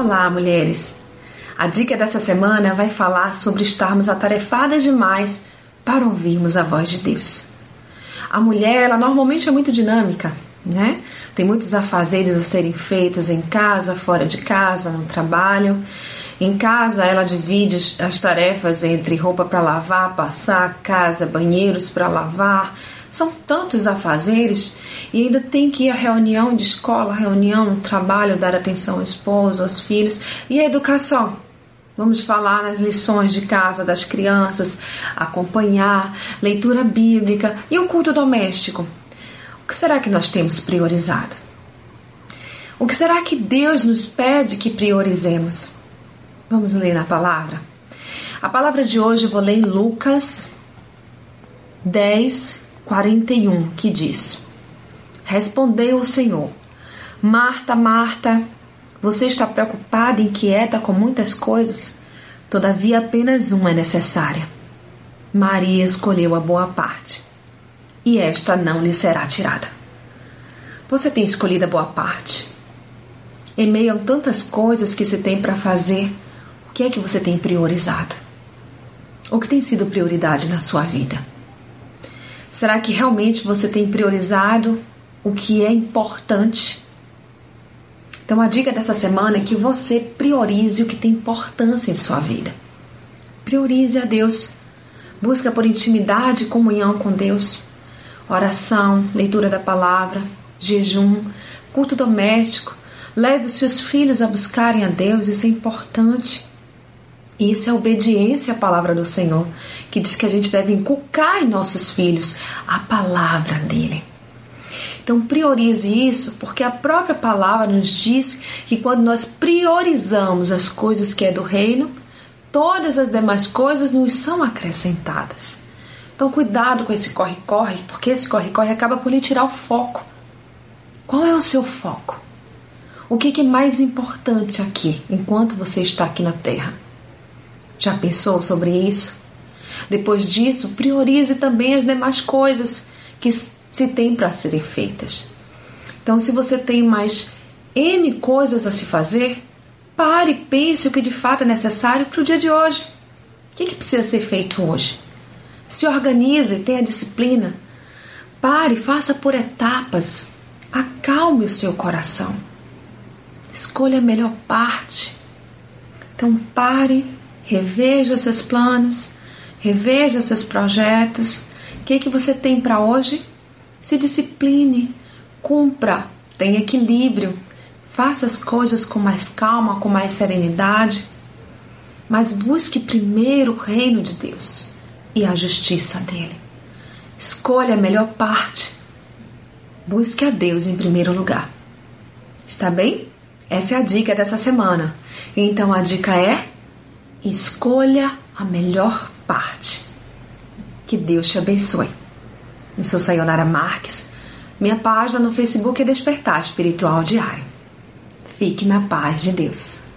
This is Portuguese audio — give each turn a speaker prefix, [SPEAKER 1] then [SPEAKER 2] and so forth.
[SPEAKER 1] Olá, mulheres! A dica dessa semana vai falar sobre estarmos atarefadas demais para ouvirmos a voz de Deus. A mulher, ela normalmente é muito dinâmica, né? Tem muitos afazeres a serem feitos em casa, fora de casa, no trabalho. Em casa, ela divide as tarefas entre roupa para lavar, passar, casa, banheiros para lavar. São tantos afazeres e ainda tem que ir à reunião de escola, reunião trabalho, dar atenção ao esposo, aos filhos e a educação. Vamos falar nas lições de casa das crianças, acompanhar, leitura bíblica e o culto doméstico. O que será que nós temos priorizado? O que será que Deus nos pede que priorizemos? Vamos ler na palavra? A palavra de hoje eu vou ler em Lucas 10, 41, que diz: Respondeu o Senhor: Marta, Marta, você está preocupada inquieta com muitas coisas, todavia apenas uma é necessária. Maria escolheu a boa parte, e esta não lhe será tirada. Você tem escolhido a boa parte. Em meio a tantas coisas que se tem para fazer, o que é que você tem priorizado? O que tem sido prioridade na sua vida? Será que realmente você tem priorizado o que é importante? Então, a dica dessa semana é que você priorize o que tem importância em sua vida. Priorize a Deus. Busca por intimidade e comunhão com Deus. Oração, leitura da palavra, jejum, culto doméstico. Leve os seus filhos a buscarem a Deus, isso é importante. Isso é obediência à palavra do Senhor, que diz que a gente deve inculcar em nossos filhos a palavra dele. Então priorize isso, porque a própria palavra nos diz que quando nós priorizamos as coisas que é do reino, todas as demais coisas nos são acrescentadas. Então cuidado com esse corre-corre, porque esse corre-corre acaba por lhe tirar o foco. Qual é o seu foco? O que é mais importante aqui, enquanto você está aqui na Terra? Já pensou sobre isso? Depois disso, priorize também as demais coisas que se tem para serem feitas. Então, se você tem mais N coisas a se fazer, pare e pense o que de fato é necessário para o dia de hoje. O que, que precisa ser feito hoje? Se organize, tenha disciplina. Pare, faça por etapas. Acalme o seu coração. Escolha a melhor parte. Então pare Reveja seus planos, reveja seus projetos. O que, é que você tem para hoje? Se discipline, cumpra, tenha equilíbrio, faça as coisas com mais calma, com mais serenidade. Mas busque primeiro o reino de Deus e a justiça dele. Escolha a melhor parte. Busque a Deus em primeiro lugar. Está bem? Essa é a dica dessa semana. Então a dica é Escolha a melhor parte. Que Deus te abençoe. Eu sou Sayonara Marques. Minha página no Facebook é Despertar Espiritual Diário. Fique na paz de Deus.